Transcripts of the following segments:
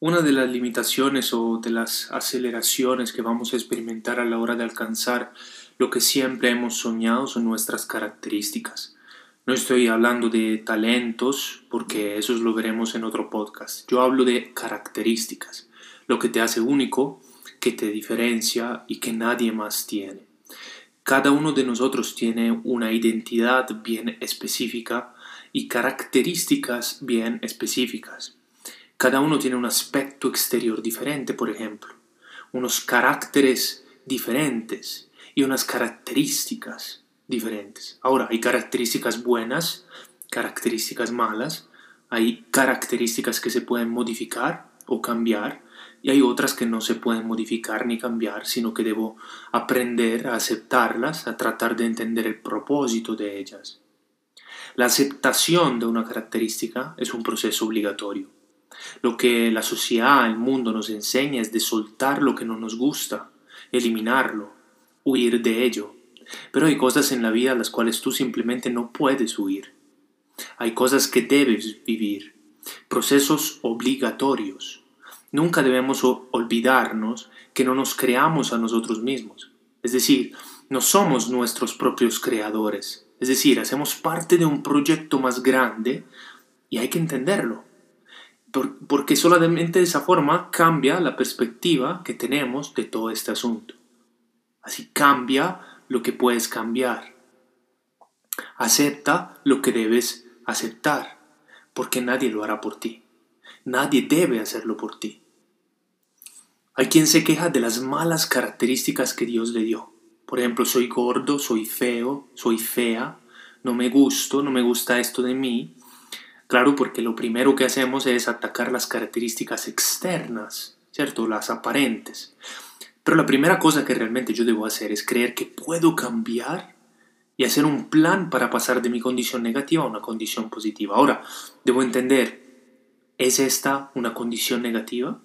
Una de las limitaciones o de las aceleraciones que vamos a experimentar a la hora de alcanzar lo que siempre hemos soñado son nuestras características. No estoy hablando de talentos porque eso lo veremos en otro podcast. Yo hablo de características, lo que te hace único, que te diferencia y que nadie más tiene. Cada uno de nosotros tiene una identidad bien específica y características bien específicas. Cada uno tiene un aspecto exterior diferente, por ejemplo, unos caracteres diferentes y unas características diferentes. Ahora, hay características buenas, características malas, hay características que se pueden modificar o cambiar y hay otras que no se pueden modificar ni cambiar, sino que debo aprender a aceptarlas, a tratar de entender el propósito de ellas. La aceptación de una característica es un proceso obligatorio. Lo que la sociedad, el mundo nos enseña es de soltar lo que no nos gusta, eliminarlo, huir de ello. Pero hay cosas en la vida a las cuales tú simplemente no puedes huir. Hay cosas que debes vivir, procesos obligatorios. Nunca debemos olvidarnos que no nos creamos a nosotros mismos. Es decir, no somos nuestros propios creadores. Es decir, hacemos parte de un proyecto más grande y hay que entenderlo porque solamente de esa forma cambia la perspectiva que tenemos de todo este asunto. Así cambia lo que puedes cambiar. Acepta lo que debes aceptar, porque nadie lo hará por ti. Nadie debe hacerlo por ti. Hay quien se queja de las malas características que Dios le dio. Por ejemplo, soy gordo, soy feo, soy fea, no me gusto, no me gusta esto de mí, Claro, porque lo primero que hacemos es atacar las características externas, ¿cierto? Las aparentes. Pero la primera cosa que realmente yo debo hacer es creer que puedo cambiar y hacer un plan para pasar de mi condición negativa a una condición positiva. Ahora, debo entender, ¿es esta una condición negativa?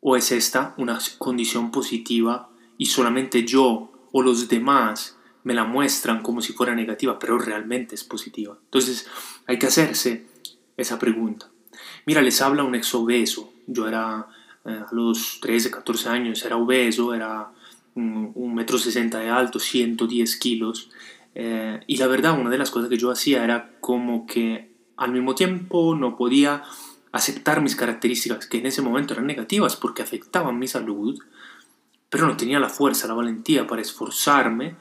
¿O es esta una condición positiva y solamente yo o los demás me la muestran como si fuera negativa, pero realmente es positiva? Entonces, hay que hacerse esa pregunta. Mira, les habla un ex obeso. Yo era eh, a los 13, 14 años, era obeso, era un metro sesenta de alto, 110 kilos. Eh, y la verdad, una de las cosas que yo hacía era como que al mismo tiempo no podía aceptar mis características, que en ese momento eran negativas porque afectaban mi salud, pero no tenía la fuerza, la valentía para esforzarme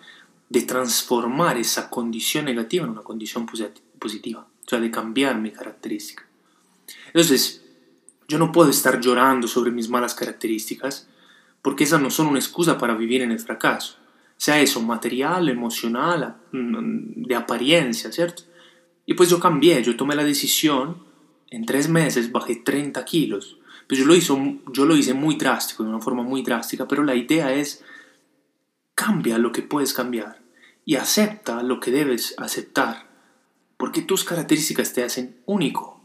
de transformar esa condición negativa en una condición positiva o sea, de cambiar mi característica. Entonces, yo no puedo estar llorando sobre mis malas características, porque esas no son una excusa para vivir en el fracaso, sea eso material, emocional, de apariencia, ¿cierto? Y pues yo cambié, yo tomé la decisión, en tres meses bajé 30 kilos. Pues yo lo, hizo, yo lo hice muy drástico, de una forma muy drástica, pero la idea es, cambia lo que puedes cambiar y acepta lo que debes aceptar porque tus características te hacen único,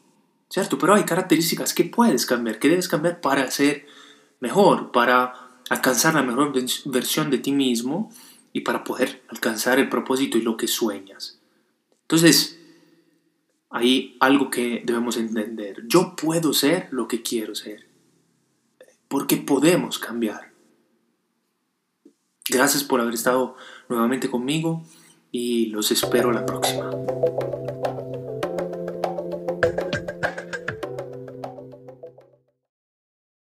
¿cierto? Pero hay características que puedes cambiar, que debes cambiar para ser mejor, para alcanzar la mejor versión de ti mismo y para poder alcanzar el propósito y lo que sueñas. Entonces, hay algo que debemos entender. Yo puedo ser lo que quiero ser, porque podemos cambiar. Gracias por haber estado nuevamente conmigo y los espero la próxima.